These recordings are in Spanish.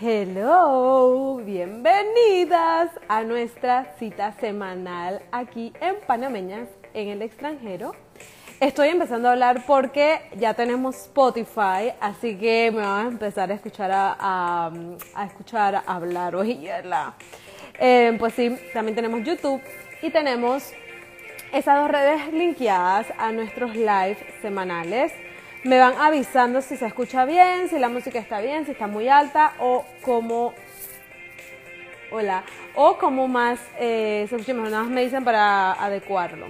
Hello, bienvenidas a nuestra cita semanal aquí en Panameñas en el extranjero. Estoy empezando a hablar porque ya tenemos Spotify, así que me van a empezar a escuchar a, a, escuchar hablar hoy. Eh, pues sí, también tenemos YouTube y tenemos esas dos redes linkeadas a nuestros live semanales. Me van avisando si se escucha bien, si la música está bien, si está muy alta o como... Hola. O como más eh, se escucha mejor. Nada más me dicen para adecuarlo.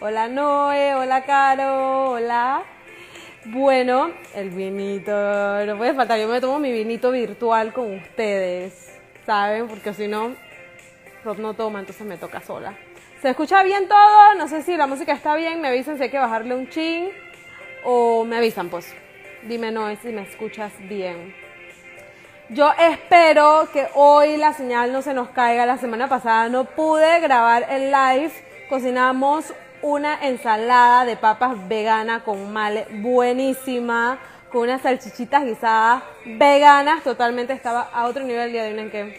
Hola Noé, hola Caro, hola. Bueno, el vinito, no puede faltar. Yo me tomo mi vinito virtual con ustedes, ¿saben? Porque si no, Rob no toma, entonces me toca sola. ¿Se escucha bien todo? No sé si la música está bien. Me avisan si hay que bajarle un chin o me avisan, pues. Dime no si me escuchas bien. Yo espero que hoy la señal no se nos caiga. La semana pasada no pude grabar el live. Cocinamos una ensalada de papas vegana con male buenísima, con unas salchichitas guisadas veganas. Totalmente estaba a otro nivel. Y adivinen que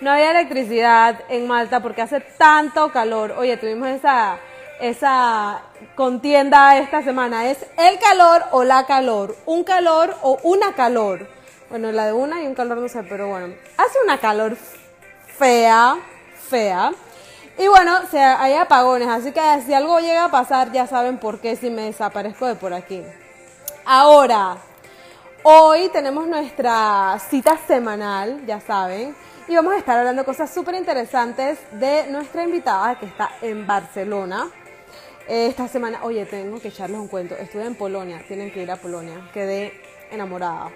no había electricidad en Malta porque hace tanto calor. Oye, tuvimos esa esa contienda esta semana. ¿Es el calor o la calor? ¿Un calor o una calor? Bueno, la de una y un calor no sé, pero bueno. Hace una calor fea, fea. Y bueno, se, hay apagones, así que si algo llega a pasar ya saben por qué si me desaparezco de por aquí. Ahora, hoy tenemos nuestra cita semanal, ya saben, y vamos a estar hablando cosas súper interesantes de nuestra invitada que está en Barcelona. Esta semana, oye, tengo que echarles un cuento. Estuve en Polonia, tienen que ir a Polonia. Quedé enamorada.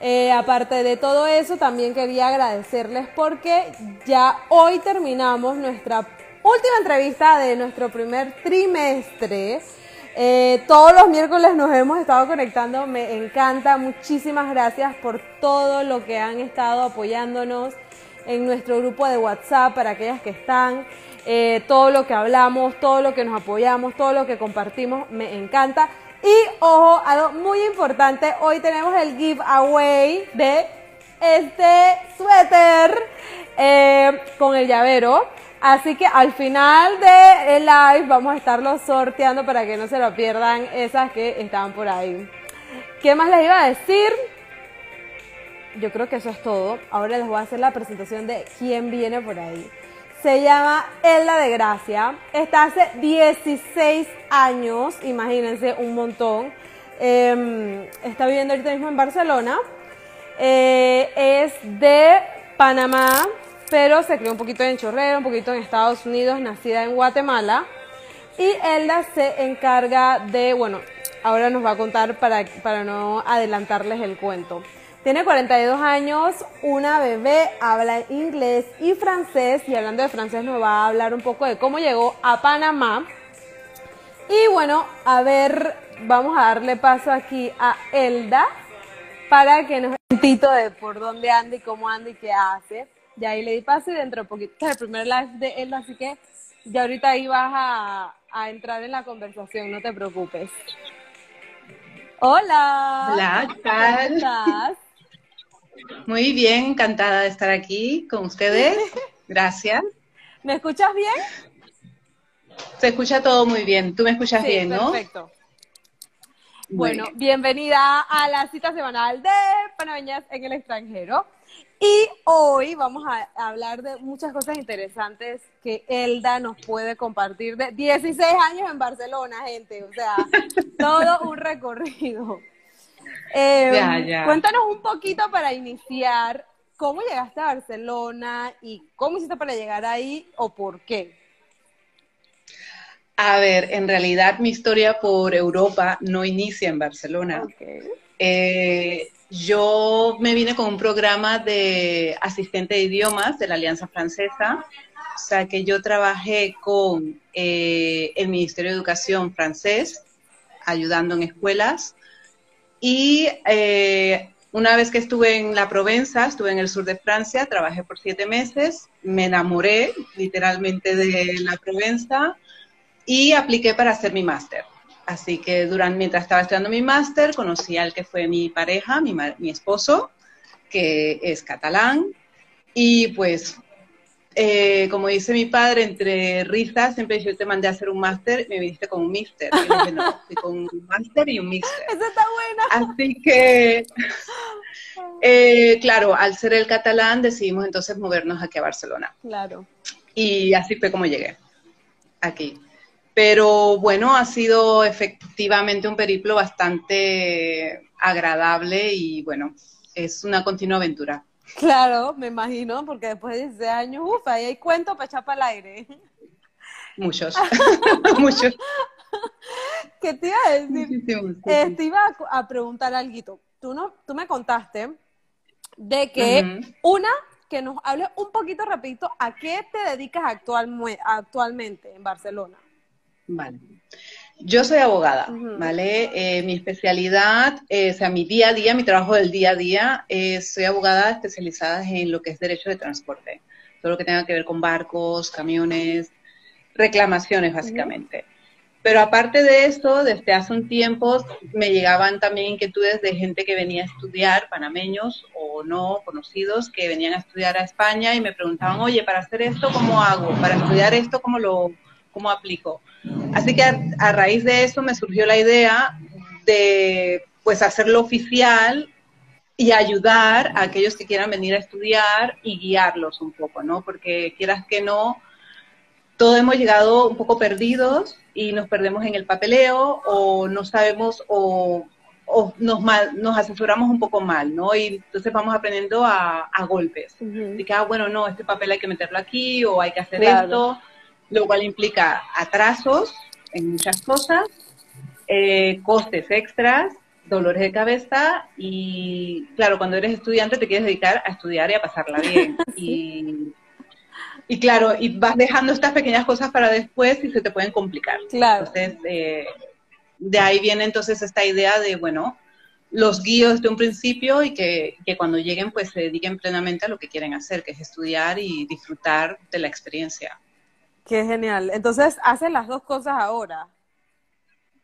Eh, aparte de todo eso, también quería agradecerles porque ya hoy terminamos nuestra última entrevista de nuestro primer trimestre. Eh, todos los miércoles nos hemos estado conectando, me encanta. Muchísimas gracias por todo lo que han estado apoyándonos en nuestro grupo de WhatsApp para aquellas que están. Eh, todo lo que hablamos, todo lo que nos apoyamos, todo lo que compartimos, me encanta. Y ojo, algo muy importante, hoy tenemos el giveaway de este suéter eh, con el llavero. Así que al final del live vamos a estarlo sorteando para que no se lo pierdan esas que estaban por ahí. ¿Qué más les iba a decir? Yo creo que eso es todo. Ahora les voy a hacer la presentación de quién viene por ahí. Se llama Elda de Gracia. Está hace 16 años, imagínense, un montón. Em, está viviendo ahorita mismo en Barcelona. Eh, es de Panamá, pero se crió un poquito en Chorrero, un poquito en Estados Unidos, nacida en Guatemala. Y Elda se encarga de, bueno, ahora nos va a contar para, para no adelantarles el cuento. Tiene 42 años, una bebé, habla inglés y francés y hablando de francés nos va a hablar un poco de cómo llegó a Panamá. Y bueno, a ver, vamos a darle paso aquí a Elda para que nos tito de por dónde anda y cómo anda y qué hace. Ya ahí le di paso y dentro de poquito es el primer live de Elda, así que ya ahorita ahí vas a, a entrar en la conversación, no te preocupes. Hola. Hola, ¿qué tal? ¿Cómo estás? Muy bien, encantada de estar aquí con ustedes. Gracias. ¿Me escuchas bien? Se escucha todo muy bien. Tú me escuchas bien, ¿no? Perfecto. Bueno, bienvenida a la cita semanal de Panameñas en el extranjero. Y hoy vamos a hablar de muchas cosas interesantes que Elda nos puede compartir de 16 años en Barcelona, gente. O sea, todo un recorrido. Em, cuéntanos un poquito para iniciar, ¿cómo llegaste a Barcelona y cómo hiciste para llegar ahí o por qué? A ver, en realidad mi historia por Europa no inicia en Barcelona. Eh, yo me vine con un programa de asistente de idiomas de la Alianza Francesa, o sea que yo trabajé con eh, el Ministerio de Educación francés, ayudando en escuelas, y eh, una vez que estuve en la Provenza, estuve en el sur de Francia, trabajé por siete meses, me enamoré literalmente de la Provenza y apliqué para hacer mi máster. Así que durante, mientras estaba estudiando mi máster, conocí al que fue mi pareja, mi, mi esposo, que es catalán, y pues, eh, como dice mi padre, entre risas, siempre yo te mandé a hacer un máster, me viniste con un mister. Y dije, no, fui con un máster y un mister. Eso está buena. Así que, eh, claro, al ser el catalán, decidimos entonces movernos aquí a Barcelona. Claro. Y así fue como llegué aquí. Pero bueno, ha sido efectivamente un periplo bastante agradable y bueno, es una continua aventura. Claro, me imagino, porque después de 16 años, uff, ahí hay cuentos para echar para el aire. Muchos, muchos. ¿Qué te iba a decir? Eh, te iba a, preguntar algo. Tú, no, tú me contaste de que, una, que nos hables un poquito rapidito, ¿a qué te dedicas actual, actualmente en Barcelona? Vale. Yo soy abogada, ¿vale? Eh, mi especialidad, eh, o sea, mi día a día, mi trabajo del día a día, eh, soy abogada especializada en lo que es derecho de transporte, todo lo que tenga que ver con barcos, camiones, reclamaciones básicamente. Pero aparte de eso, desde hace un tiempo me llegaban también inquietudes de gente que venía a estudiar, panameños o no conocidos, que venían a estudiar a España y me preguntaban, oye, para hacer esto, ¿cómo hago? Para estudiar esto, ¿cómo lo cómo aplico? Así que a, raíz de eso me surgió la idea de pues hacerlo oficial y ayudar a aquellos que quieran venir a estudiar y guiarlos un poco, ¿no? Porque quieras que no, todos hemos llegado un poco perdidos y nos perdemos en el papeleo o no sabemos o, nos, nos asesoramos un poco mal, ¿no? Y entonces vamos aprendiendo a, golpes. Uh que, ah, bueno, no, este papel hay que meterlo aquí o hay que hacer esto lo cual implica atrasos en muchas cosas, eh, costes extras, dolores de cabeza y, claro, cuando eres estudiante te quieres dedicar a estudiar y a pasarla bien. y, claro, y vas dejando estas pequeñas cosas para después y se te pueden complicar. Claro. Entonces, eh, de ahí viene entonces esta idea de, bueno, los guíos desde un principio y que, que, cuando lleguen pues se dediquen plenamente a lo que quieren hacer, que es estudiar y disfrutar de la experiencia. Qué genial. Entonces, ¿haces las dos cosas ahora?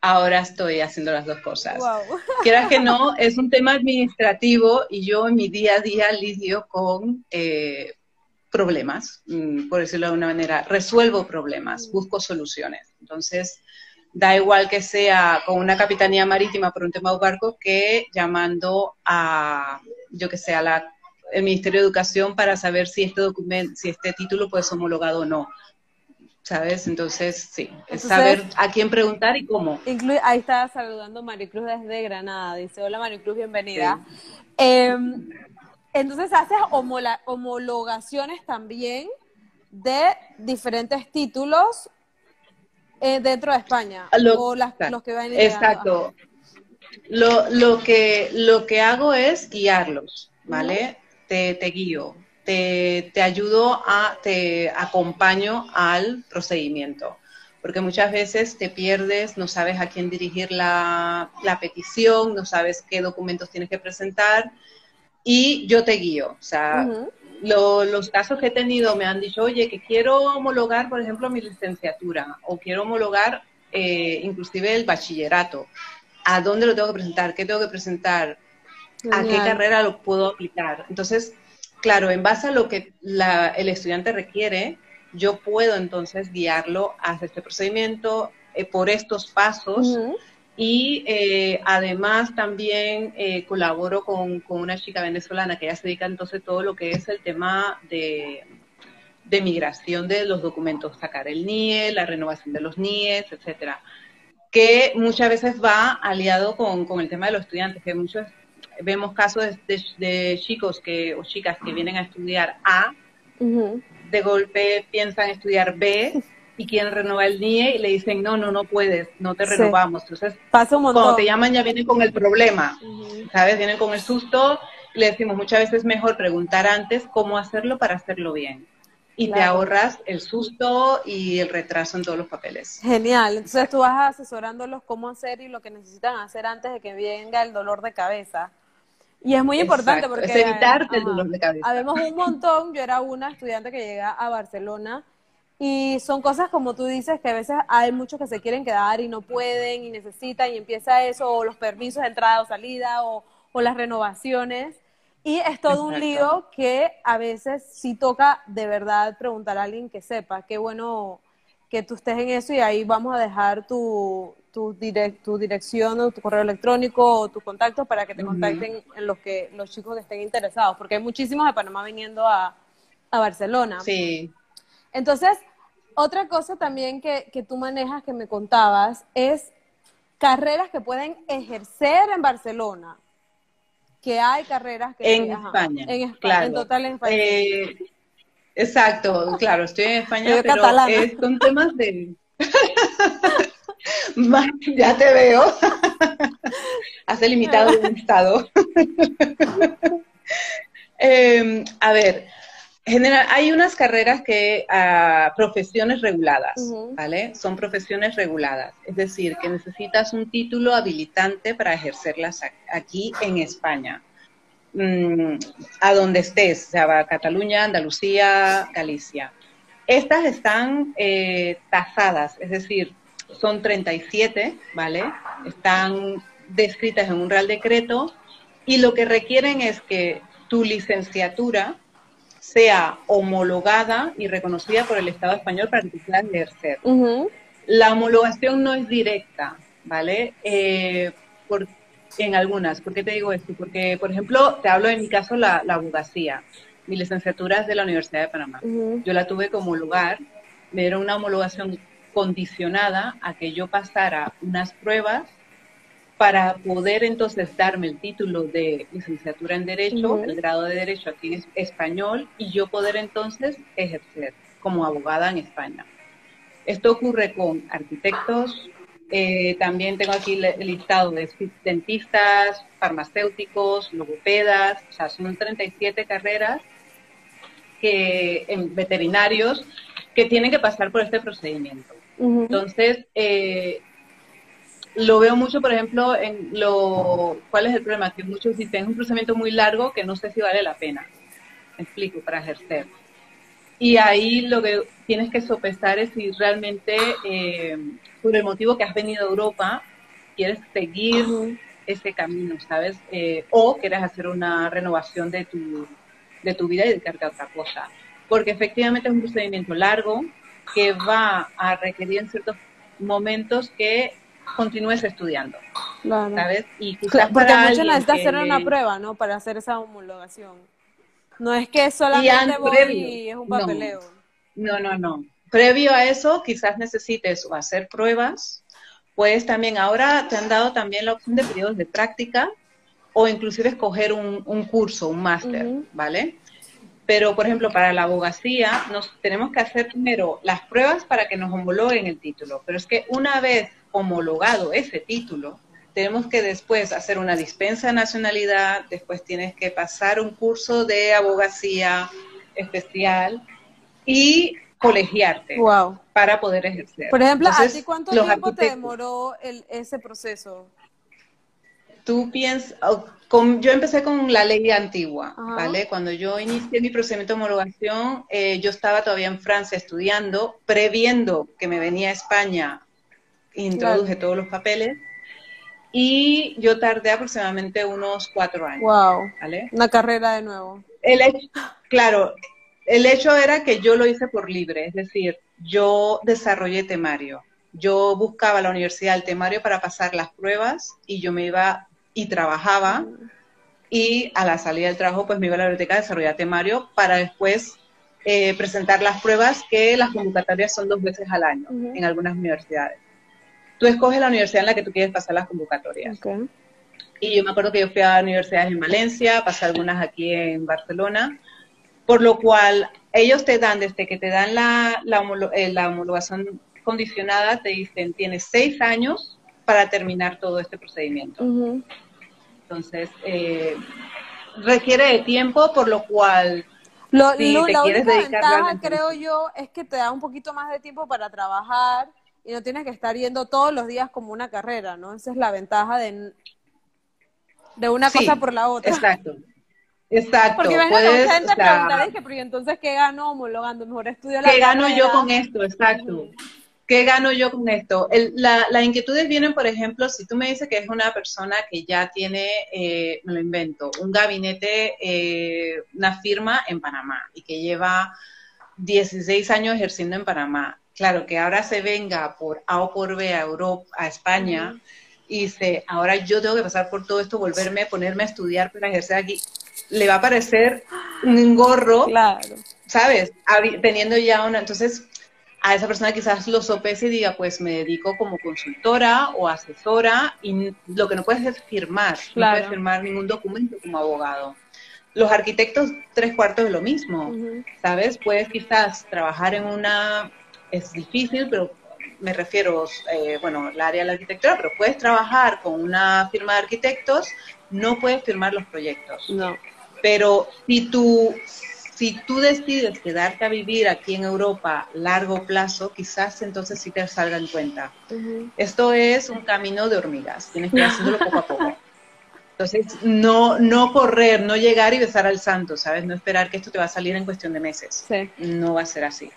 Ahora estoy haciendo las dos cosas. Wow. Quieras que no, es un tema administrativo y yo en mi día a día lidio con eh, problemas, mm, por decirlo de una manera. Resuelvo problemas, busco soluciones. Entonces, da igual que sea con una capitanía marítima por un tema de barco que llamando a, yo que sé, a la, el Ministerio de Educación para saber si este documento, si este título puede ser homologado o no. ¿Sabes? Entonces, sí, es saber a quién preguntar y cómo. ahí está saludando Maricruz desde Granada, dice, hola Maricruz, bienvenida. Em, entonces, haces homologaciones también de diferentes títulos eh, dentro de España, o los que van Exacto. Lo, lo, que, lo que hago es guiarlos, ¿vale? te, te guío te, te ayudo a, te acompaño al procedimiento porque muchas veces te pierdes, no sabes a quién dirigir la, la, petición, no sabes qué documentos tienes que presentar y yo te guío. O sea, los casos que he tenido me han dicho, oye, que quiero homologar, por ejemplo, mi licenciatura o quiero homologar eh, inclusive el bachillerato. ¿A dónde lo tengo que presentar? ¿Qué tengo que presentar? ¿A qué carrera lo puedo aplicar? Entonces, claro, en base a lo que el estudiante requiere, yo puedo entonces guiarlo hacia este procedimiento eh, por estos pasos. Y eh, además también eh, colaboro con, una chica venezolana que ya se dedica entonces a todo lo que es el tema de, migración de los documentos, sacar el NIE, la renovación de los NIEs, etcétera, que muchas veces va aliado con, con el tema de los estudiantes, que muchos vemos casos de, chicos que, o chicas que vienen a estudiar A, de golpe piensan estudiar B y quieren renovar el NIE y le dicen, no, no, no puedes, no te renovamos. Entonces, Pasa un cuando te llaman ya vienen con el problema, ¿sabes? Vienen con el susto. Le decimos muchas veces mejor preguntar antes cómo hacerlo para hacerlo bien. Y te ahorras el susto y el retraso en todos los papeles. Genial. Entonces tú vas asesorándolos cómo hacer y lo que necesitan hacer antes de que venga el dolor de cabeza. Y es muy importante porque... Es evitarte el dolor de cabeza. Habemos un montón, yo era una estudiante que llega a Barcelona y son cosas como tú dices que a veces hay muchos que se quieren quedar y no pueden y necesitan y empieza eso, o los permisos de entrada o salida o, o las renovaciones. Y es todo un lío que a veces sí toca de verdad preguntar a alguien que sepa. Qué bueno que tú estés en eso y ahí vamos a dejar tu, tu, tu dirección o tu correo electrónico o tus contactos para que te contacten en los, que, los chicos que estén interesados, porque hay muchísimos de Panamá viniendo a, a Barcelona. Sí. Entonces, otra cosa también que, que tú manejas, que me contabas, es carreras que pueden ejercer en Barcelona que hay carreras que... En España. En España, en total en España. Eh, exacto, claro, estoy en España, pero es con temas de... ya te veo. Has limitado un estado. Em, a ver, general, hay unas carreras que, uh, profesiones reguladas, ¿vale? Son profesiones reguladas, es decir, que necesitas un título habilitante para ejercerlas aquí en España, mm, a donde estés, sea, Cataluña, Andalucía, Galicia. Estas están eh, tasadas, es decir, son 37, ¿vale? Están descritas en un real decreto y lo que requieren es que tu licenciatura sea homologada y reconocida por el Estado español para que puedas ejercer. La homologación no es directa, ¿vale? Eh, en algunas. ¿Por qué te digo esto? Porque, por ejemplo, te hablo en mi caso la, la abogacía. Mi licenciatura es de la Universidad de Panamá. Yo la tuve como lugar, me dieron una homologación condicionada a que yo pasara unas pruebas para poder entonces darme el título de licenciatura en Derecho, el grado de Derecho aquí en español, y yo poder entonces ejercer como abogada en España. Esto ocurre con arquitectos, eh, también tengo aquí el listado de dentistas, farmacéuticos, logopedas, o sea, son 37 carreras que, en veterinarios que tienen que pasar por este procedimiento. Entonces, eh, lo veo mucho, por ejemplo, en lo... ¿Cuál es el problema? Que muchos dicen, es un procedimiento muy largo que no sé si vale la pena. Me explico, para ejercer. Y ahí lo que tienes que sopesar es si realmente, eh, por el motivo que has venido a Europa, quieres seguir ese camino, ¿sabes? Eh, o quieres hacer una renovación de tu, de tu vida y dedicarte a otra cosa. Porque efectivamente es un procedimiento largo que va a requerir en ciertos momentos que continúes estudiando. Claro. ¿Sabes? Y quizás porque muchos necesitas hacer una prueba, ¿no? Para hacer esa homologación. No es que solamente voy y es un papeleo. No, no, no. Previo a eso, quizás necesites o hacer pruebas. Pues también ahora te han dado también la opción de periodos de práctica o inclusive escoger un, curso, un máster, ¿vale? Pero, por ejemplo, para la abogacía nos tenemos que hacer primero las pruebas para que nos homologuen el título. Pero es que una vez homologado ese título, tenemos que después hacer una dispensa de nacionalidad, después tienes que pasar un curso de abogacía especial y colegiarte para poder ejercer. Por ejemplo, ¿a ti cuánto tiempo te demoró ese proceso? Tú piensas, oh, yo empecé con la ley antigua, ¿vale? Cuando yo inicié mi procedimiento de homologación, eh, yo estaba todavía en Francia estudiando, previendo que me venía a España introduje todos los papeles y yo tardé aproximadamente unos cuatro años. Wow. Una carrera de nuevo. El claro, el hecho era que yo lo hice por libre, es decir, yo desarrollé temario. Yo buscaba la universidad el temario para pasar las pruebas y yo me iba y trabajaba y a la salida del trabajo pues me iba a la biblioteca a desarrollar temario para después eh, presentar las pruebas que las convocatorias son dos veces al año en algunas universidades tú escoges la universidad en la que tú quieres pasar las convocatorias. Y yo me acuerdo que yo fui a universidades en Valencia, pasé algunas aquí en Barcelona, por lo cual ellos te dan, desde que te dan la, la, eh, homologación condicionada, te dicen, tienes seis años para terminar todo este procedimiento. Entonces, eh, requiere de tiempo, por lo cual lo, si te la quieres dedicar ventaja, creo yo, es que te da un poquito más de tiempo para trabajar y no tienes que estar yendo todos los días como una carrera, ¿no? Esa es la ventaja de, de una cosa por la otra. Exacto. Exacto. Porque ves puedes, gente o pero entonces qué gano homologando? Mejor estudio la ¿Qué gano yo con esto? Exacto. ¿Qué gano yo con esto? las inquietudes vienen, por ejemplo, si tú me dices que es una persona que ya tiene, eh, me lo invento, un gabinete, eh, una firma en Panamá y que lleva 16 años ejerciendo en Panamá. Claro, que ahora se venga por A o por B a Europa, a España, y dice, ahora yo tengo que pasar por todo esto, volverme, ponerme a estudiar para ejercer aquí. Le va a parecer un gorro, claro. ¿sabes? Teniendo ya una... Entonces, a esa persona quizás lo sopese y diga, pues me dedico como consultora o asesora y lo que no puedes es firmar, no puedes firmar ningún documento como abogado. Los arquitectos, tres cuartos de lo mismo, ¿sabes? Puedes quizás trabajar en una, es difícil, pero me refiero, eh, bueno, el área de la arquitectura, pero puedes trabajar con una firma de arquitectos, no puedes firmar los proyectos. No. Pero si tú si tú decides quedarte a vivir aquí en Europa largo plazo, quizás entonces sí te salga en cuenta. Esto es un camino de hormigas, tienes que ir haciéndolo poco a poco. Entonces, no, no correr, no llegar y besar al santo, ¿sabes? No esperar que esto te va a salir en cuestión de meses. No va a ser así.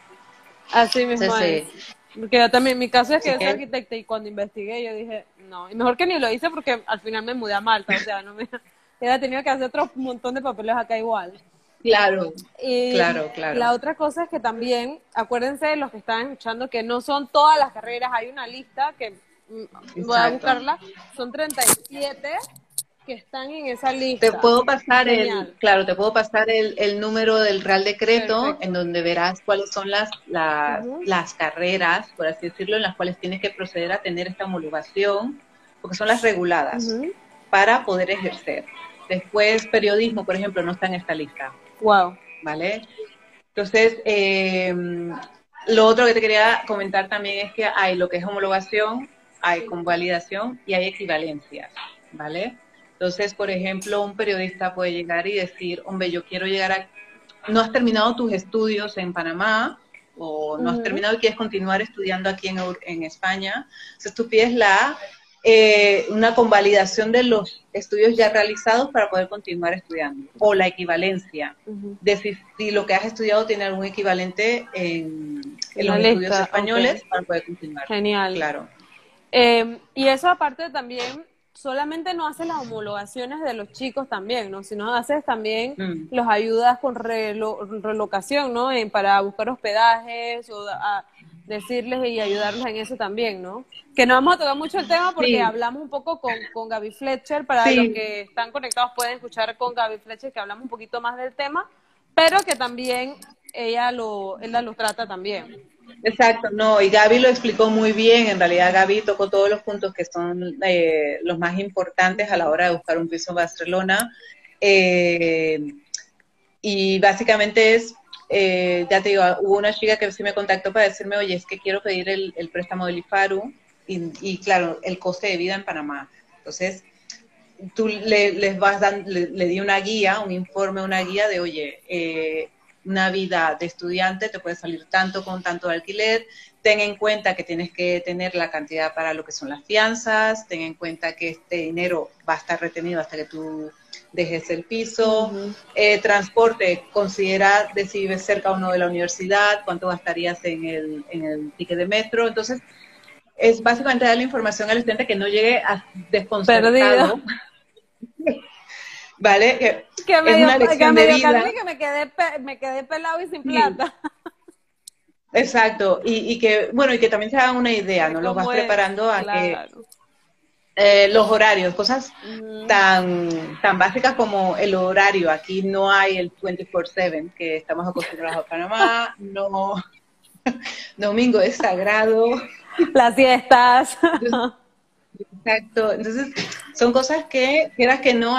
Así mismo es. Porque yo también, mi caso es que yo soy arquitecta y cuando investigué yo dije, no, y mejor que ni lo hice porque al final me mudé a Malta, o sea, no me... He tenido que hacer otro montón de papeles acá igual. Claro, claro, claro. La otra cosa es que también, acuérdense los que están escuchando, que no son todas las carreras, hay una lista que mm, voy a buscarla, son 37 que están en esa lista. Te puedo pasar el, claro, te puedo pasar el, número del Real Decreto, en donde verás cuáles son las, las, carreras, por así decirlo, en las cuales tienes que proceder a tener esta homologación, porque son las reguladas, para poder ejercer. Después, periodismo, por ejemplo, no está en esta lista. Wow. ¿Vale? Entonces, eh, lo otro que te quería comentar también es que hay lo que es homologación, hay convalidación y hay equivalencias, ¿vale? Entonces, por ejemplo, un periodista puede llegar y decir, hombre, yo quiero llegar a... No has terminado tus estudios en Panamá o no has terminado y quieres continuar estudiando aquí en, en España. Entonces, tú pides la eh, una convalidación de los estudios ya realizados para poder continuar estudiando, o la equivalencia, de si, lo que has estudiado tiene algún equivalente en, los estudios españoles para poder continuar. Genial. Claro. Eh, y eso aparte también, solamente no haces las homologaciones de los chicos también, ¿no? Sino haces también mm. los ayudas con relocación, ¿no? para buscar hospedajes o decirles y ayudarlos en eso también, ¿no? Que no vamos a tocar mucho el tema porque hablamos un poco con, con Gaby Fletcher, para los que están conectados pueden escuchar con Gaby Fletcher que hablamos un poquito más del tema, pero que también ella lo, ella lo trata también. Exacto, no, y Gaby lo explicó muy bien, en realidad Gaby tocó todos los puntos que son eh, los más importantes a la hora de buscar un piso en Barcelona. Eh, y básicamente es eh, ya te digo, hubo una chica que sí me contactó para decirme, oye, es que quiero pedir el, préstamo del IFARU y, claro, el coste de vida en Panamá. Entonces, tú le, les vas le, di una guía, un informe, una guía de, oye, eh, una vida de estudiante te puede salir tanto con tanto de alquiler, ten en cuenta que tienes que tener la cantidad para lo que son las fianzas, ten en cuenta que este dinero va a estar retenido hasta que tú dejes el piso, eh, transporte, considera de si vives cerca o no de la universidad, cuánto gastarías en el, en el ticket de metro, entonces es básicamente dar la información al estudiante que no llegue a desconcertado. ¿Vale? Que, que me dio, que me, que me quedé, me quedé pelado y sin plata. Exacto, y, y, que, bueno, y que también se hagan una idea, ¿no? Los vas preparando a que eh, los horarios, cosas tan, tan básicas como el horario. Aquí no hay el 24-7 que estamos acostumbrados a Panamá, no. Domingo es sagrado. Las fiestas. Exacto. Entonces, son cosas que, quieras que no,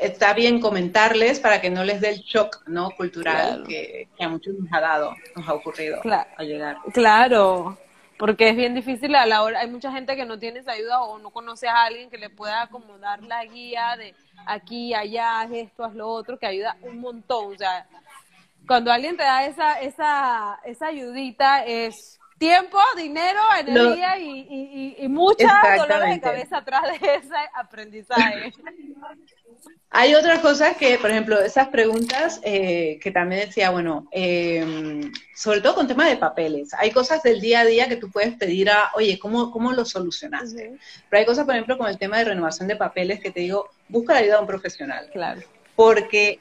está bien comentarles para que no les dé el shock ¿no? cultural que, a muchos nos ha dado, nos ha ocurrido al llegar. Claro, porque es bien difícil a la hora, hay mucha gente que no tiene esa ayuda o no conoce a alguien que le pueda como dar la guía de aquí, allá, esto, haz lo otro, que ayuda un montón, o sea, cuando alguien te da esa, esa, esa ayudita es tiempo, dinero, energía y, y, y, mucha dolor de cabeza atrás de ese aprendizaje. Hay otras cosas que, por ejemplo, esas preguntas eh, que también decía, bueno, eh, sobre todo con temas de papeles, hay cosas del día a día que tú puedes pedir a, oye, ¿cómo, cómo lo solucionaste? Pero hay cosas, por ejemplo, con el tema de renovación de papeles que te digo, busca la ayuda de un profesional. Claro. Porque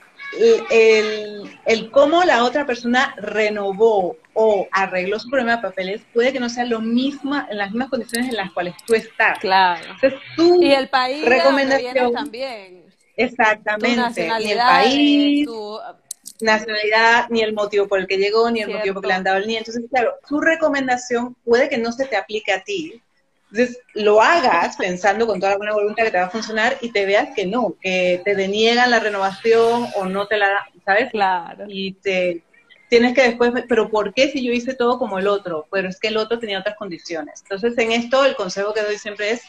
el, el, cómo la otra persona renovó o arregló su problema de papeles puede que no sea lo mismo en las mismas condiciones en las cuales tú estás. Claro. Entonces, tú, y el país recomendación, también Exactamente. Ni el país, nacionalidad, ni el motivo por el que llegó, ni el motivo por el que le han dado el niño. Entonces, claro, su recomendación puede que no se te aplique a ti. Entonces, lo hagas pensando con toda la buena voluntad que te va a funcionar y te veas que no, que te deniegan la renovación o no te la dan, ¿sabes? Claro. Y te tienes que después, pero ¿por qué si yo hice todo como el otro? Pero es que el otro tenía otras condiciones. Entonces, en esto, el consejo que doy siempre es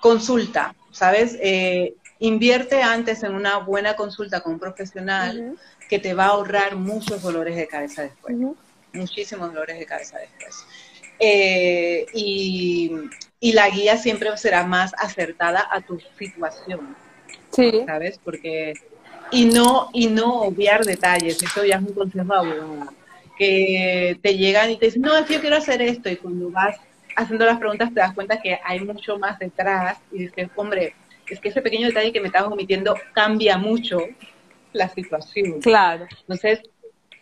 consulta, ¿sabes? Eh, Invierte antes en una buena consulta con un profesional que te va a ahorrar muchos dolores de cabeza después, muchísimos dolores de cabeza después. Eh, y, la guía siempre será más acertada a tu situación, sí. ¿sabes? Porque y no y no obviar detalles, eso ya es un consejo abogada, que te llegan y te dicen, no, es que yo quiero hacer esto, y cuando vas haciendo las preguntas te das cuenta que hay mucho más detrás y dices, hombre, es que ese pequeño detalle que me estás omitiendo cambia mucho la situación. Claro. Entonces,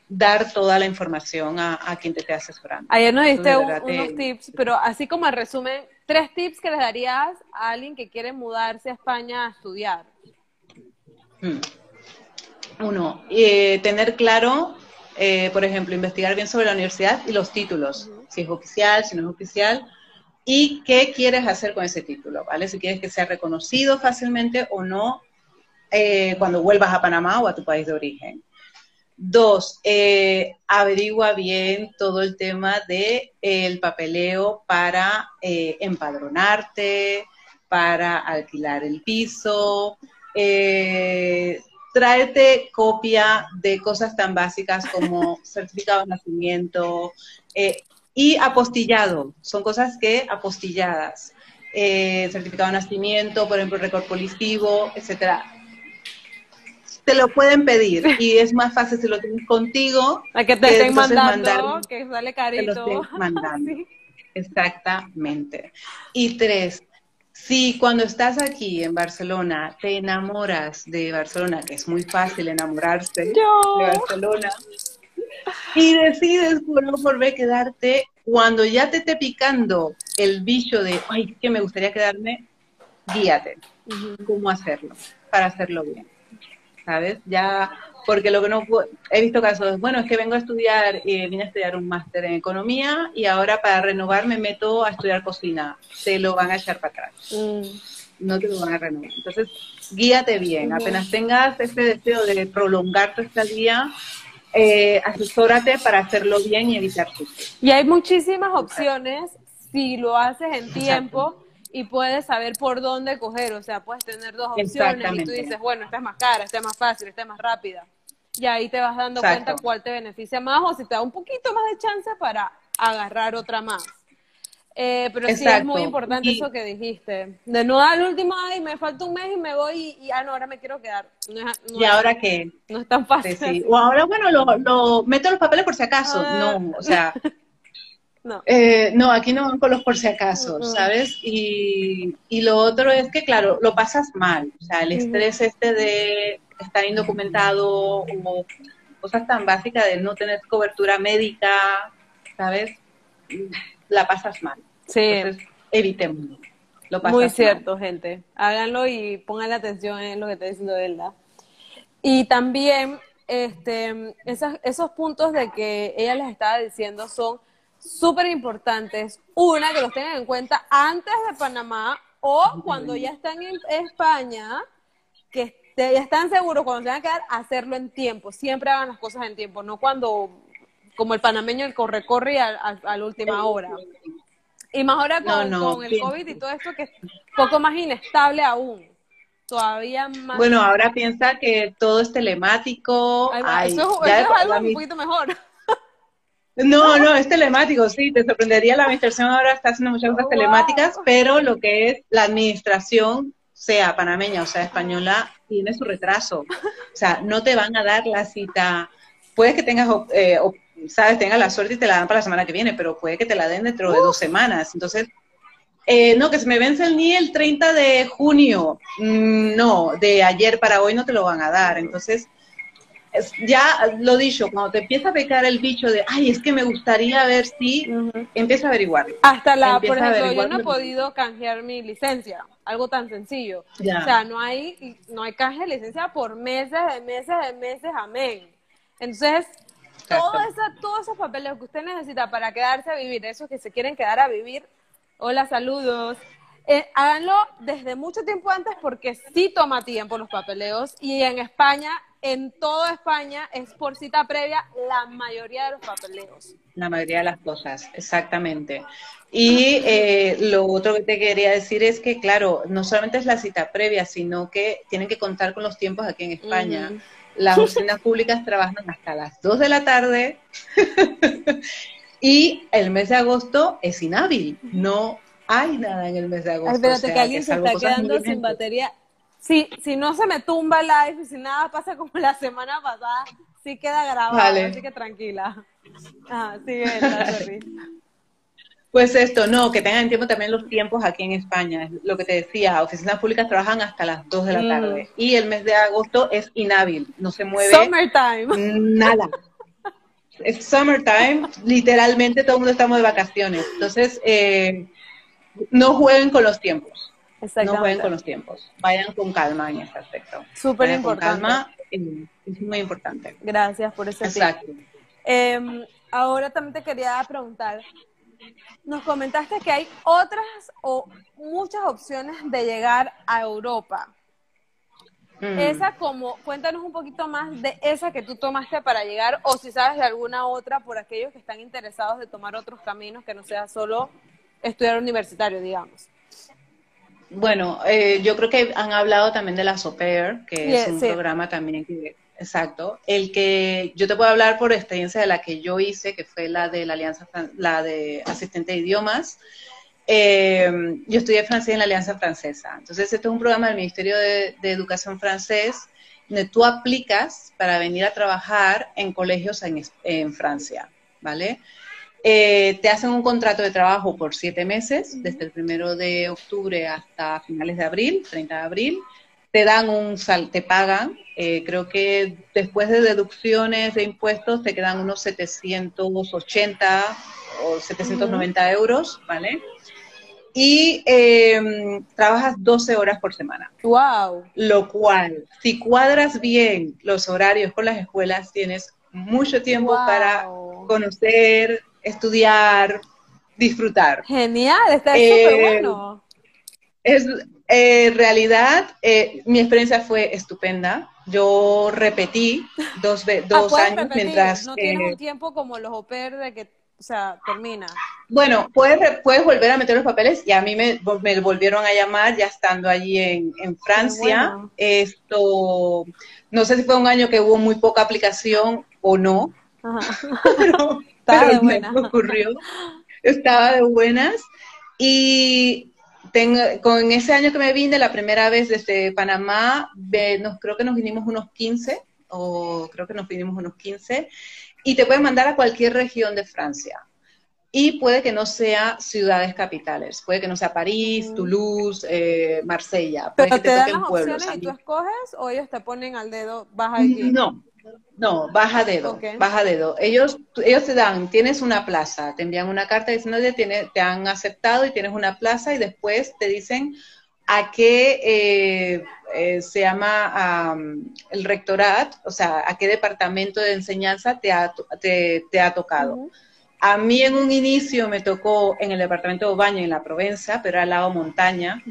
dar toda la información a, quien te esté asesorando. Ayer nos diste unos tips, pero así como en resumen, tres tips que le darías a alguien que quiere mudarse a España a estudiar. Hmm. Uno, eh, tener claro, eh, por ejemplo, investigar bien sobre la universidad y los títulos, si es oficial, si no es oficial, y qué quieres hacer con ese título, ¿vale? Si quieres que sea reconocido fácilmente o no eh, cuando vuelvas a Panamá o a tu país de origen. Dos, eh, averigua bien todo el tema del el papeleo para eh, empadronarte, para alquilar el piso, tráete copia de cosas tan básicas como certificado de nacimiento, y apostillado, son cosas que apostilladas. Eh, certificado de nacimiento, por ejemplo, récord policivo, etcétera. Te lo pueden pedir y es más fácil si lo tienes contigo. A que te estén mandando, que sale carito. Te lo mandando. Exactamente. Y tres, si cuando estás aquí en Barcelona te enamoras de Barcelona, que es muy fácil enamorarse de Barcelona, y decides por no por B quedarte, cuando ya te esté picando el bicho de, ay, que me gustaría quedarme, guíate. ¿Cómo hacerlo? Para hacerlo bien. ¿Sabes? Ya, porque lo que no he visto casos, bueno, es que vengo a estudiar, eh, vine a estudiar un máster en economía y ahora para renovar me meto a estudiar cocina. Te lo van a echar para atrás. Mm. No te lo van a renovar. Entonces, guíate bien. Apenas tengas ese deseo de prolongar tu estadía, eh, asesórate para hacerlo bien y evitar. Y hay muchísimas opciones si lo haces en tiempo y puedes saber por dónde coger, o sea, puedes tener dos opciones y tú dices, bueno, esta es más cara, esta es más fácil, esta es más rápida. Y ahí te vas dando cuenta cuál te beneficia más o si te da un poquito más de chance para agarrar otra más. Eh, pero sí es muy importante eso que dijiste. De no dar el último, ay, me falta un mes y me voy y, ah, no, ahora me quiero quedar. ¿Y ahora qué? No es tan fácil. O ahora, bueno, lo, meto los papeles por si acaso. Ah. No, o sea. no. Eh, no, aquí no van con los por si acaso, ¿sabes? Y, y, lo otro es que, claro, lo pasas mal. O sea, el estrés este de estar indocumentado o cosas tan básicas de no tener cobertura médica, ¿sabes? La pasas mal. Sí. Entonces, evitémoslo. Lo Muy cierto, gente. Háganlo y pongan atención en lo que está diciendo Elda. Y también este, esos puntos de que ella les estaba diciendo son súper importantes. Una, que los tengan en cuenta antes de Panamá o cuando ya están en España, que ya están seguros cuando se van a quedar, hacerlo en tiempo. Siempre hagan las cosas en tiempo, no cuando, como el panameño, el corre-corre a la última hora. Y más ahora con, el COVID y todo esto que es un poco más inestable aún. Todavía más. Bueno, ahora piensa que todo es telemático. eso, es algo un poquito mejor. No, no, es telemático, sí, te sorprendería, la administración ahora está haciendo muchas cosas oh, telemáticas, pero lo que es la administración sea panameña o sea española, tiene su retraso. O sea, no te van a dar la cita. Puede que tengas, eh, sabes, tengas la suerte y te la dan para la semana que viene, pero puede que te la den dentro de dos semanas. Entonces, eh, no, que se me vence el NIE el 30 de junio. Mm, no, de ayer para hoy no te lo van a dar. Entonces, ya lo dicho, cuando te empieza a pecar el bicho de, ay, es que me gustaría ver si, empieza a averiguar. Hasta la, por ejemplo, yo no he podido canjear mi licencia, algo tan sencillo. O sea, no hay, no hay canje de licencia por meses, de meses, de meses, amén. Entonces, todo esa, todos esos papeles que usted necesita para quedarse a vivir, esos que se quieren quedar a vivir, hola, saludos, eh, háganlo desde mucho tiempo antes porque sí toma tiempo los papeleos y en España en toda España es por cita previa la mayoría de los papeleos. La mayoría de las cosas, exactamente. Y eh, lo otro que te quería decir es que, claro, no solamente es la cita previa, sino que tienen que contar con los tiempos aquí en España. Las oficinas públicas trabajan hasta las 2 de la tarde y el mes de agosto es inhábil. No hay nada en el mes de agosto. espérate, que alguien se está quedando sin batería si, si no se me tumba el live, si nada pasa como la semana pasada, sí queda grabado, así que tranquila. Ah, sí, Pues esto, no, que tengan tiempo también los tiempos aquí en España. Lo que te decía, oficinas públicas trabajan hasta las 2 de la mm. tarde. Y el mes de agosto es inhábil, no se mueve. Summertime. Nada. Es summertime, literalmente todo el mundo estamos de vacaciones. Entonces, eh, no jueguen con los tiempos. No jueguen con los tiempos. Vayan con calma en este aspecto. Súper importante. Con calma es muy importante. Gracias por ese Exacto. Em, ahora también te quería preguntar, nos comentaste que hay otras o muchas opciones de llegar a Europa. Mm. Esa como, cuéntanos un poquito más de esa que tú tomaste para llegar o si sabes de alguna otra por aquellos que están interesados de tomar otros caminos que no sea solo estudiar universitario, digamos. Bueno, eh, yo creo que han hablado también de la SOPER, que es un programa también que, exacto, el que yo te puedo hablar por experiencia de la que yo hice, que fue la de la Alianza, la de asistente de idiomas. Eh, yo estudié francés en la Alianza Francesa. Entonces, este es un programa del Ministerio de, de Educación francés donde tú aplicas para venir a trabajar en colegios en, en Francia, ¿vale? Eh, te hacen un contrato de trabajo por siete meses, desde el primero de octubre hasta finales de abril, 30 de abril. Te dan un sal, te pagan, eh, creo que después de deducciones de impuestos te quedan unos 780 o 790 euros, ¿vale? Y em, trabajas 12 horas por semana. ¡Wow! Lo cual, si cuadras bien los horarios con las escuelas, tienes mucho tiempo para conocer, estudiar, disfrutar. Genial, está súper eh, bueno. Es, eh, en realidad, eh, mi experiencia fue estupenda. Yo repetí dos, ah, dos años mientras... No tienes un tiempo como los au de que, o sea, termina. Bueno, puedes, puedes volver a meter los papeles y a mí me, me volvieron a llamar ya estando allí en, en Francia. Esto, no sé si fue un año que hubo muy poca aplicación o no, pero estaba de buenas. ocurrió. Estaba de buenas. Y tengo, con ese año que me vine, la primera vez desde Panamá, nos, creo que nos vinimos unos 15, o creo que nos vinimos unos 15, y te pueden mandar a cualquier región de Francia. Y puede que no sea ciudades capitales, puede que no sea París, mm. Toulouse, eh, Marsella. Puede ¿Pero que te, dan las opciones y tú escoges o ellos te ponen al dedo, baja aquí? No, no, baja dedo, baja dedo. Ellos, ellos te dan, tienes una plaza, te envían una carta diciendo que te han aceptado y tienes una plaza y después te dicen a qué eh, eh, se llama el rectorat, o sea, a qué departamento de enseñanza te ha, te, ha tocado. A mí en un inicio me tocó en el departamento de Obaña, en la Provenza, pero al lado montaña.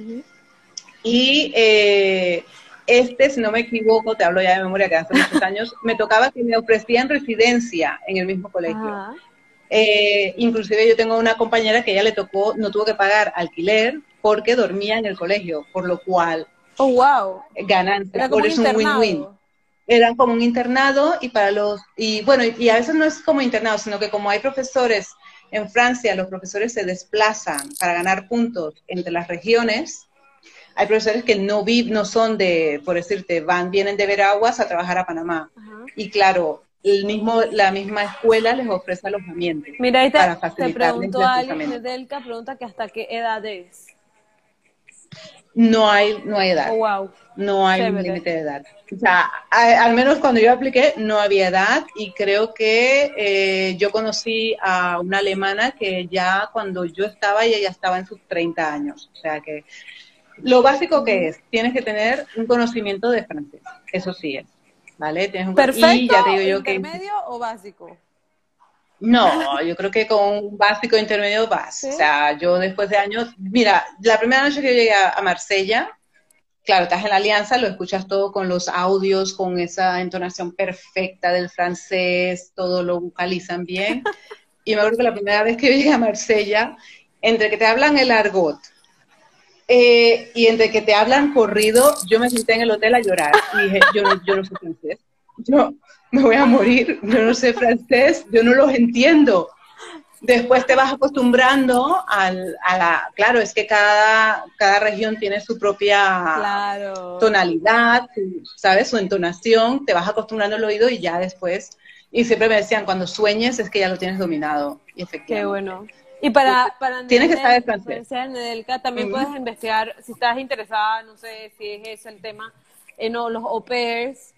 Y eh, este, si no me equivoco, te hablo ya de memoria que hace muchos años, me tocaba que me ofrecían residencia en el mismo colegio. Eh, inclusive yo tengo una compañera que ella le tocó, no tuvo que pagar alquiler porque dormía en el colegio, por lo cual... Oh, wow. Ganancia, por eso un win-win. Eran como un internado y para los... Y bueno, y a veces no es como internado, sino que como hay profesores en Francia, los profesores se desplazan para ganar puntos entre las regiones, hay profesores que no viven, no son de, por decirte, van, vienen de Veraguas a trabajar a Panamá. Y claro, el mismo, la misma escuela les ofrece alojamiento. Mira, ahí te, para te pregunto a alguien, Delca pregunta que hasta qué edad es. No hay, no hay edad. Oh, wow. No hay límite de edad. O sea, al menos cuando yo apliqué no había edad y creo que eh, yo conocí a una alemana que ya cuando yo estaba, ella ya estaba en sus 30 años. O sea que lo básico que es, tienes que tener un conocimiento de francés. Eso sí es. ¿Vale? Tienes un Perfecto, y ya te digo yo intermedio o básico? No, yo creo que con un básico intermedio vas. O sea, yo después de años, mira, la primera noche que yo llegué a, Marsella, claro, estás en la alianza, lo escuchas todo con los audios, con esa entonación perfecta del francés, todo lo vocalizan bien. Y me acuerdo que la primera vez que llegué a Marsella, entre que te hablan el argot eh, y entre que te hablan corrido, yo me senté en el hotel a llorar. Y dije, yo no, yo no sé francés. Yo, me voy a morir, yo no sé francés, yo no los entiendo. Después te vas acostumbrando al, a la, claro, es que cada, cada región tiene su propia tonalidad, ¿sabes? Su entonación, te vas acostumbrando al oído y ya después, y siempre me decían, cuando sueñes es que ya lo tienes dominado. Y efectivamente. Qué bueno. Y para, para tienes que saber francés. también puedes investigar, si estás interesada, no sé si es ese el tema, en los au pairs,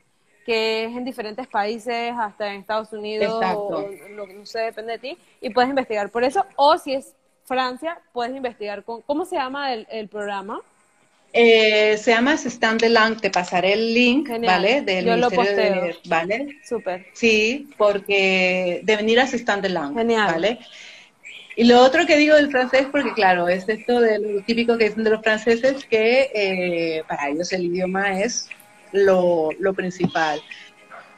que es en diferentes países, hasta en Estados Unidos, o, no sé, depende de ti, y puedes investigar por eso, o si es Francia, puedes investigar con, ¿cómo se llama el, programa? Eh, se llama Stand de Lang, te pasaré el link, ¿vale? Del Yo lo posteo. ¿vale? Súper. Sí, porque de venir a Stand Lang, Genial. ¿vale? Y lo otro que digo del francés, porque claro, es esto de lo típico que dicen de los franceses, que eh, para ellos el idioma es lo, principal.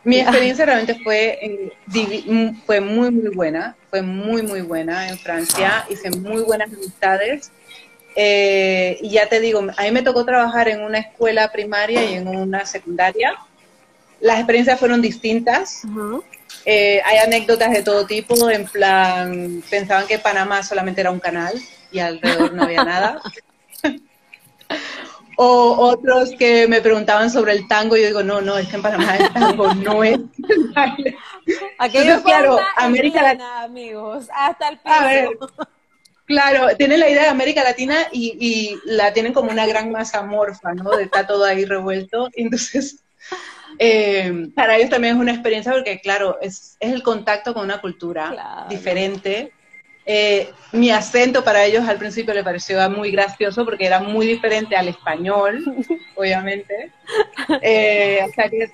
Mi experiencia realmente fue, eh, fue muy, muy buena, fue muy, muy buena en Francia, hice muy buenas amistades. Eh, y ya te digo, a mí me tocó trabajar en una escuela primaria y en una secundaria. Las experiencias fueron distintas. Eh, hay anécdotas de todo tipo, en plan, pensaban que Panamá solamente era un canal y alrededor no había nada. O otros que me preguntaban sobre el tango y yo digo, no, no, es que en Panamá el tango no es Aquello claro, América Latina, amigos, hasta el piso. A ver, claro, tienen la idea de América Latina y, y, la tienen como una gran masa morfa, ¿no? De está todo ahí revuelto. Entonces, eh, para ellos también es una experiencia porque, claro, es, es el contacto con una cultura diferente eh, mi acento para ellos al principio les pareció muy gracioso porque era muy diferente al español, obviamente. Eh, sea que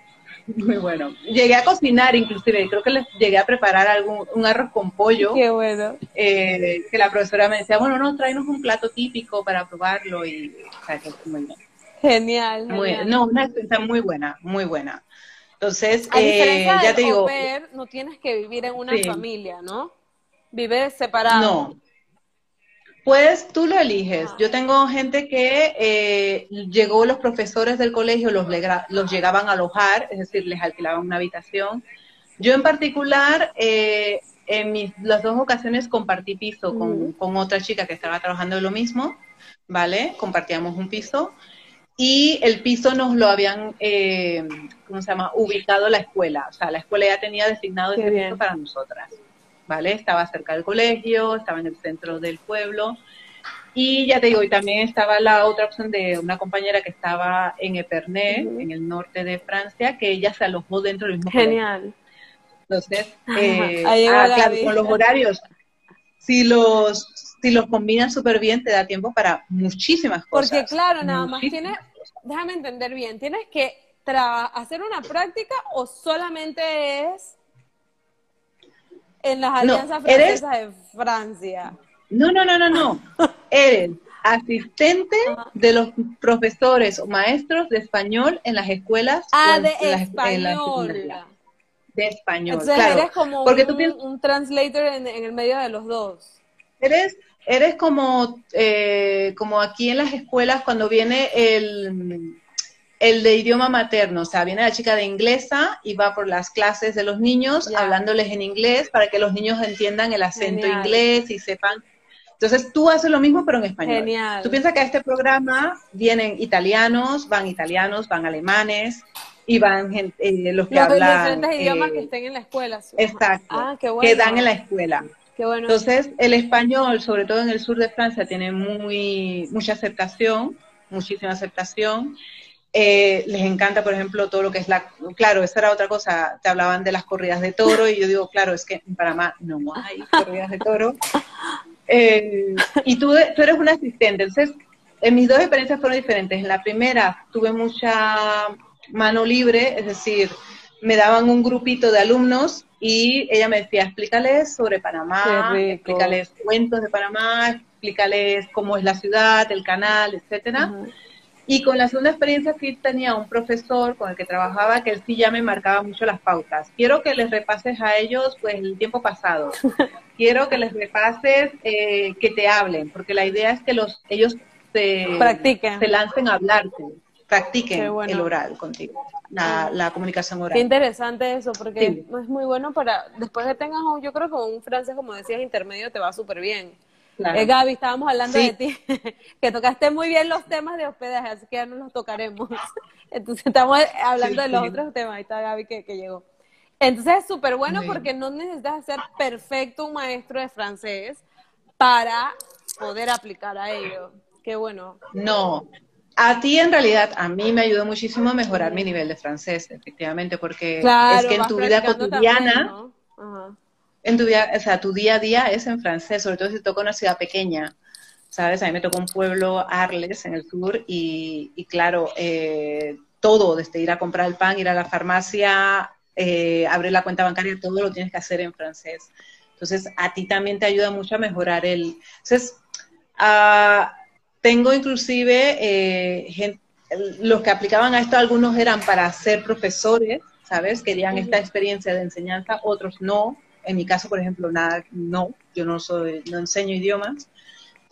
muy bueno. Llegué a cocinar inclusive, creo que les llegué a preparar algún, un arroz con pollo. Qué bueno. Eh, que la profesora me decía, bueno, no, tráenos un plato típico para probarlo y, o sea, que es muy bien. Genial, No, una experiencia muy buena, muy buena. Entonces, ya te digo... no tienes que vivir en una familia, ¿no? ¿Vive separado? No. Pues tú lo eliges. Yo tengo gente que eh, llegó los profesores del colegio, los, los llegaban a alojar, es decir, les alquilaban una habitación. Yo en particular, eh, en mis, las dos ocasiones compartí piso con, con, otra chica que estaba trabajando lo mismo, ¿vale? Compartíamos un piso. Y el piso nos lo habían, eh, ¿cómo se llama? Ubicado la escuela. O sea, la escuela ya tenía designado ese piso para nosotras. ¿vale? Estaba cerca del colegio, estaba en el centro del pueblo. Y ya te digo, y también estaba la otra opción de una compañera que estaba en Epernay, en el norte de Francia, que ella se alojó dentro del mismo Genial. Entonces, eh, ah, claro, con los horarios, si los, si los combinan súper bien, te da tiempo para muchísimas cosas. Porque claro, nada más tienes, déjame entender bien, tienes que hacer una práctica o solamente es en las alianzas francesas de Francia. No, no, no, no, no. eres asistente de los profesores o maestros de español en las escuelas. Ah, de español. de español. eres como Porque un, tú un translator en, el medio de los dos. Eres, eres como, eh, como aquí en las escuelas cuando viene el el de idioma materno, o sea, viene la chica de inglesa y va por las clases de los niños hablándoles en inglés para que los niños entiendan el acento inglés y sepan. Entonces tú haces lo mismo, pero en español. Genial. Tú piensas que a este programa vienen italianos, van italianos, van alemanes y van eh, los que los hablan. diferentes eh, idiomas que estén en la escuela. Exacto. Ah, qué bueno. Que dan en la escuela. Qué bueno. Entonces, el español, sobre todo en el sur de Francia, tiene muy, mucha aceptación, muchísima aceptación. Eh, les encanta, por ejemplo, todo lo que es la... Claro, esa era otra cosa, te hablaban de las corridas de toro y yo digo, claro, es que en Panamá no hay corridas de toro. Eh, y tú, tú eres un asistente, entonces, en mis dos experiencias fueron diferentes. En la primera tuve mucha mano libre, es decir, me daban un grupito de alumnos y ella me decía, explícales sobre Panamá, explícales cuentos de Panamá, explícales cómo es la ciudad, el canal, etcétera. Y con la segunda experiencia sí tenía un profesor con el que trabajaba que él sí ya me marcaba mucho las pautas. Quiero que les repases a ellos pues el tiempo pasado. Quiero que les repases eh, que te hablen, porque la idea es que los ellos se, Practiquen. se lancen a hablarte, practiquen bueno. el oral contigo, la, la comunicación oral. Qué interesante eso, porque Sí. es muy bueno para, después que tengas un, yo creo que un francés, como decías, intermedio, te va súper bien. Claro. Eh, Gaby, estábamos hablando Sí. de ti, que tocaste muy bien los temas de hospedaje, así que ya no los tocaremos. Entonces estamos hablando Sí, de los otros temas, ahí está Gaby que, que llegó. Entonces es súper bueno porque no necesitas ser perfecto un maestro de francés para poder aplicar a ello. Qué bueno. No, a ti en realidad, a mí me ayudó muchísimo a mejorar mi nivel de francés, efectivamente, porque Claro, es que en tu vida cotidiana, también, ¿no? Ajá. en tu vida, o sea, tu día a día es en francés, sobre todo si toca una ciudad pequeña, ¿sabes? A mí me tocó un pueblo, Arles, en el sur, y, y claro, eh, todo, desde ir a comprar el pan, ir a la farmacia, eh, abrir la cuenta bancaria, todo lo tienes que hacer en francés. Entonces, a ti también te ayuda mucho a mejorar el... Entonces, ah, tengo inclusive eh, los que aplicaban a esto, algunos eran para ser profesores, ¿sabes? Querían esta experiencia de enseñanza, otros no. En mi caso, por ejemplo, nada, no, yo no soy, no enseño idiomas.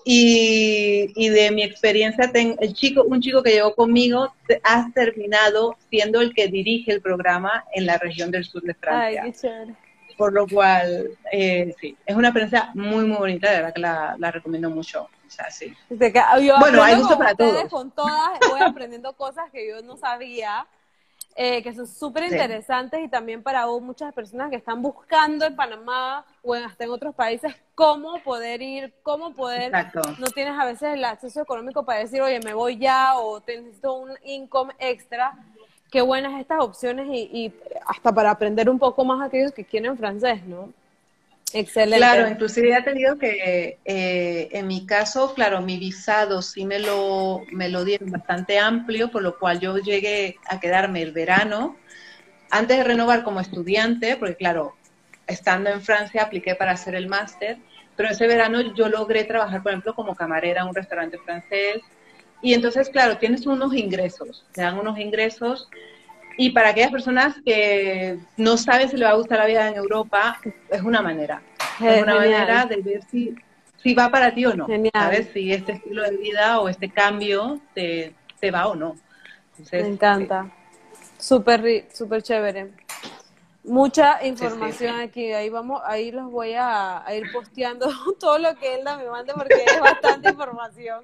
Y, y de mi experiencia, ten- el chico, un chico que llegó conmigo ha terminado siendo el que dirige el programa en la región del sur de Ay, Francia. qué. Por lo cual, eh, sí, es una experiencia muy, muy bonita, de verdad que la, la recomiendo mucho. O sea, sí. Que, yo Bueno, hay gusto con para ustedes, todos. Con todas voy aprendiendo cosas que yo no sabía, eh, que son súper interesantes y también para vos, muchas personas que están buscando en Panamá o en- hasta en otros países cómo poder ir, cómo poder, Exacto. no tienes a veces el acceso económico para decir, oye, me voy ya o te necesito un income extra. Qué buenas estas opciones y, y hasta para aprender un poco más aquellos que quieren francés, ¿no? Excelente. Claro, inclusive ya te digo que eh, en mi caso, claro, mi visado sí me lo, me lo dieron bastante amplio, por lo cual yo llegué a quedarme el verano antes de renovar como estudiante, porque claro, estando en Francia apliqué para hacer el máster, pero ese verano yo logré trabajar, por ejemplo, como camarera en un restaurante francés. Y entonces, claro, tienes unos ingresos, te dan unos ingresos. Y para aquellas personas que no saben si le va a gustar la vida en Europa, es una manera. Es una Genial. manera de ver si, si va para ti o no. Genial. ¿Sabes? Si este estilo de vida o este cambio te, te va o no. Entonces, Me encanta. Súper, ri- súper chévere. Mucha información sí. aquí. Ahí vamos, ahí los voy a, a ir posteando todo lo que Elda me mande porque es bastante información.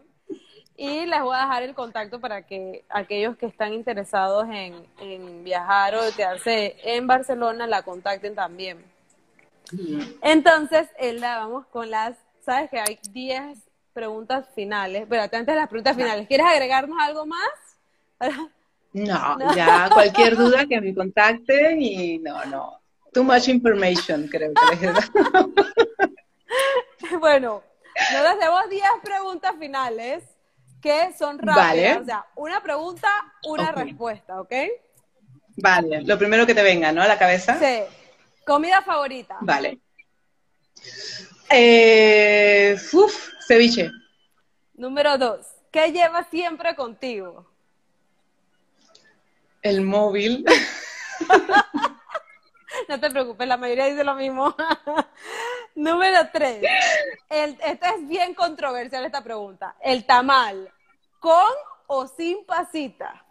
Y les voy a dejar el contacto para que aquellos que están interesados en, en viajar o quedarse en Barcelona la contacten también. Entonces, Elda, vamos con las, sabes que hay 10 preguntas finales, pero antes de las preguntas finales, ¿quieres agregarnos algo más? No, ya cualquier duda que me contacten y no, no. Too much information, creo que les. Bueno, nos hacemos 10 preguntas finales que son rápidas. Vale. O sea, una pregunta, una Ok. respuesta, ¿ok? Vale, lo primero que te venga, ¿no? A la cabeza. Sí. Comida favorita. Vale. Eh, uf, ceviche. Número 2. ¿Qué llevas siempre contigo? El móvil. No te preocupes, la mayoría dice lo mismo. Número 3. Esta es bien controversial esta pregunta. ¿El tamal con o sin pasita?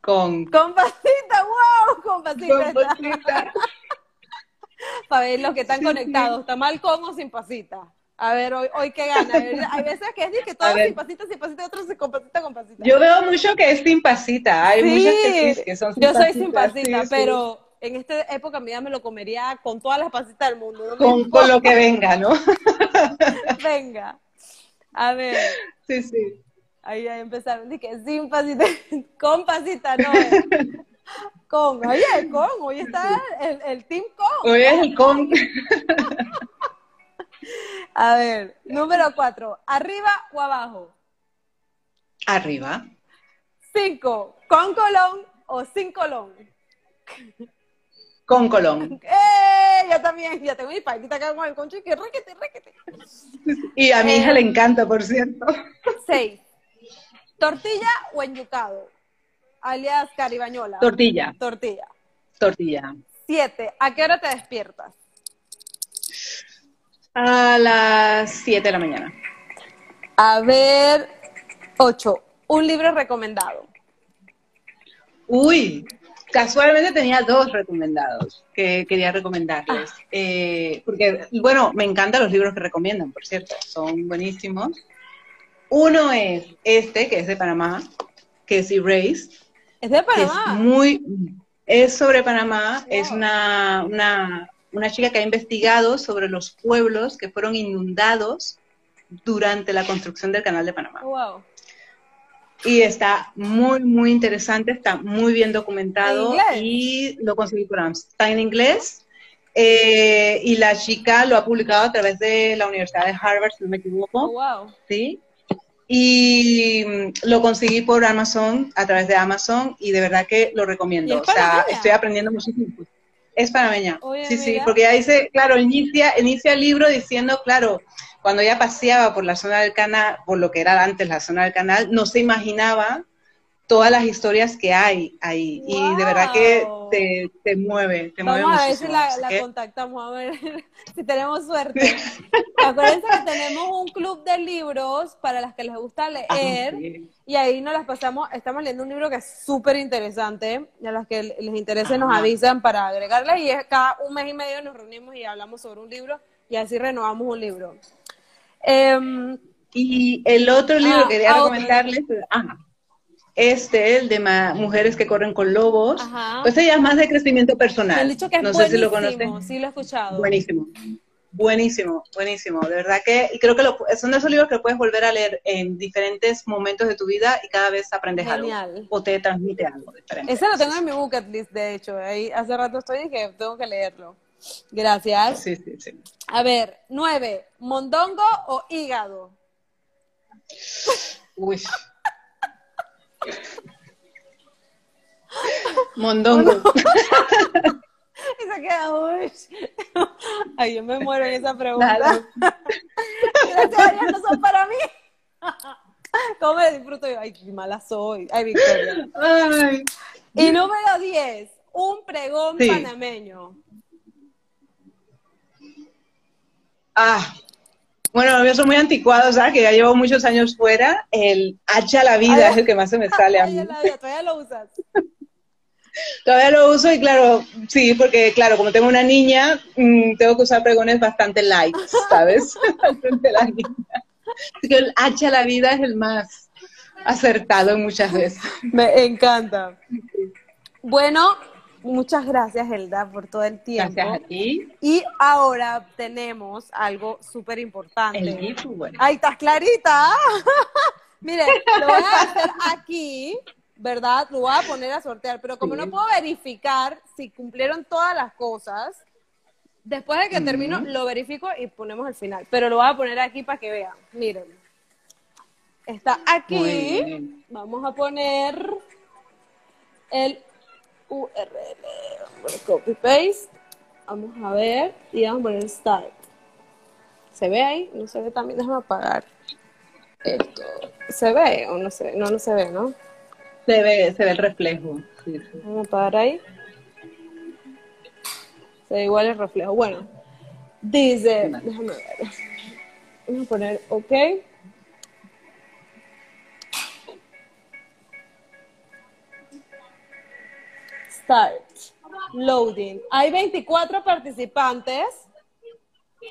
Con, Con pasita, wow, con pasita. con pasita. Para ver los que están Sí, conectados, ¿tamal con o sin pasita? A ver, hoy, hoy qué gana. Hay veces que es que todo sin pasita, sin pasita, otros con pasita, con pasita. Yo veo mucho que es sin pasita. Hay muchas que, sí, que son sin Yo soy sin pasita, pero en esta época mi me lo comería con todas las pasitas del mundo. con, con, lo que venga, ¿no? venga. A ver. Sí, sí. Ahí, ahí empezaron, dije, sin pasita, con pasita, no. Con, oye, el con, hoy está el, el team con. Hoy es el con. A ver, número cuatro, ¿arriba o abajo? Arriba. Cinco, ¿con Colón o sin Colón? Con Colón. ¡Eh! Yo también, ya tengo mi paquita acá con el concho y que requete, requete. Y a mi hija le encanta, por cierto. Seis, ¿tortilla o enyucado? Alias caribañola. Tortilla. Tortilla. Tortilla. Siete, ¿a qué hora te despiertas? A las 7 de la mañana. A ver, 8. Un libro recomendado. Uy, casualmente tenía dos recomendados que quería recomendarles. Ah. Eh, porque, bueno, me encantan los libros que recomiendan, por cierto, son buenísimos. Uno es este, que es de Panamá, que es Erase. ¿Es de Panamá? Es muy, es sobre Panamá, es una, una, una chica que ha investigado sobre los pueblos que fueron inundados durante la construcción del Canal de Panamá. Wow. Y está muy, muy interesante, está muy bien documentado y lo conseguí por Amazon. Está en inglés eh, y la chica lo ha publicado a través de la Universidad de Harvard, si no me equivoco. Oh, wow. Sí. Y mm, lo conseguí por Amazon, a través de Amazon, y de verdad que lo recomiendo. O sea, estoy aprendiendo muchísimo. Es panameña. sí, sí, porque ya dice, claro, inicia, inicia el libro diciendo, claro, cuando ella paseaba por la zona del canal, por lo que era antes la zona del canal, no se imaginaba todas las historias que hay ahí. Y de verdad que te, te mueve, te Vamos mueve a ver si la, contactamos, a ver si tenemos suerte. Acuérdense que tenemos un club de libros para las que les gusta ah, leer. Y ahí nos las pasamos, estamos leyendo un libro que es súper interesante, a los que les interese nos avisan para agregarle y es cada un mes y medio nos reunimos y hablamos sobre un libro y así renovamos un libro. Em, y el otro libro que ah, quería ah, recomendarles, ajá, este, el de Mujeres que corren con lobos, pues ella es más de crecimiento personal. dicho que es no sé si lo conocen. Sí, lo he escuchado. Buenísimo. Buenísimo, buenísimo. De verdad que y creo que son de esos libros que puedes volver a leer en diferentes momentos de tu vida y cada vez aprendes algo o te transmite algo diferente. Ese lo tengo en mi bucket list, de hecho. Ahí hace rato estoy y que tengo que leerlo. Gracias. Sí, sí, sí. A ver, nueve, ¿mondongo o hígado? Uy. Mondongo. se queda, uy. Ay, yo me muero en esa pregunta. Gracias a Dios, no son para mí. ¿Cómo me disfruto yo? Ay, qué mala soy. Ay, Victoria. Ay. Y número 10, un pregón panameño. Ah, bueno, yo soy muy anticuado, ¿sabes? Que ya llevo muchos años fuera. El hacha la vida es el que más se me sale a mí. todavía lo usas. todavía lo uso y claro, sí, porque claro, como tengo una niña, mm, tengo que usar pregones bastante light, ¿sabes? Frente la niña. Así que el hacha la vida es el más acertado muchas veces. Me encanta. Bueno, Muchas gracias, Elda, por todo el tiempo. Gracias a ti. Y ahora tenemos algo súper importante. El bueno. ¡Ay, estás clarita! Mire, lo voy a hacer aquí, ¿verdad? Lo voy a poner a sortear, pero como no puedo verificar si cumplieron todas las cosas, después de que termino, lo verifico y ponemos el final. Pero lo voy a poner aquí para que vean. Miren. Está aquí. Vamos a poner el URL. copy paste. Vamos a ver y vamos a poner start. ¿Se ve ahí? No se ve también. Déjame apagar esto. ¿Se ve o no se ve? No, no se ve, ¿no? Se ve, se ve el reflejo. Vamos a apagar ahí. Se ve igual el reflejo. Bueno, dice, déjame ver. Vamos a poner OK. Start. Loading. Hay 24 participantes.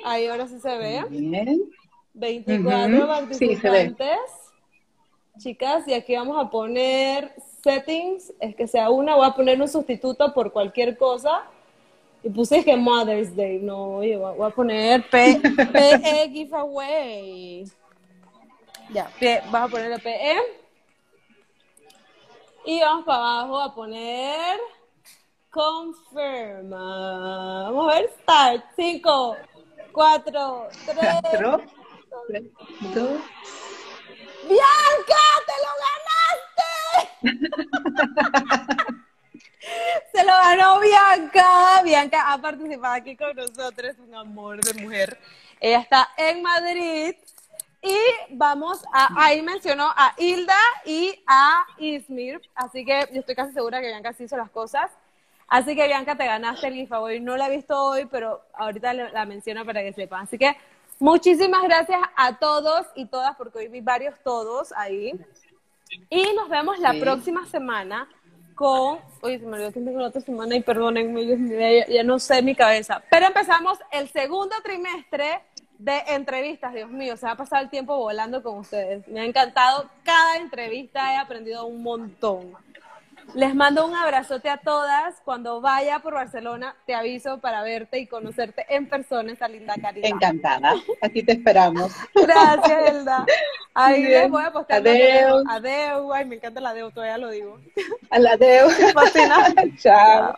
Ahí ahora sí se ve. Bien. 24 participantes. Chicas, y aquí vamos a poner settings, es que sea una, voy a poner un sustituto por cualquier cosa. Y puse que Mother's Day, no, voy a poner P PE Giveaway. Ya, vas a poner el PE. Y vamos para abajo a poner confirma. Vamos a ver, start. 5, 4, 3, 2. ¡Bianca! ¡Te lo ganaste! Se lo ganó Bianca. Bianca ha participado aquí con nosotros, un amor de mujer. Ella está en Madrid y vamos a, ahí mencionó a Hilda y a Ismir, así que yo estoy casi segura que Bianca sí hizo las cosas. Así que Bianca, te ganaste el giveaway. No la he visto hoy, pero ahorita la menciono para que sepan. Así que muchísimas gracias a todos y todas, porque hoy vi varios todos ahí. Y nos vemos la próxima semana con. Oye, se me olvidó que tengo la otra semana y perdónenme, ya, ya no sé mi cabeza. Pero empezamos el segundo trimestre de entrevistas, Dios mío, se va a pasar el tiempo volando con ustedes. Me ha encantado cada entrevista, he aprendido un montón. Les mando un abrazote a todas. Cuando vaya por Barcelona, te aviso para verte y conocerte en persona, esa linda caridad. Encantada. Aquí te esperamos. Gracias, Elda. Ahí les voy a postar. Adeu. Adeu. Ay, me encanta la adeu, todavía lo digo. A la adeu. Fascina. Chao.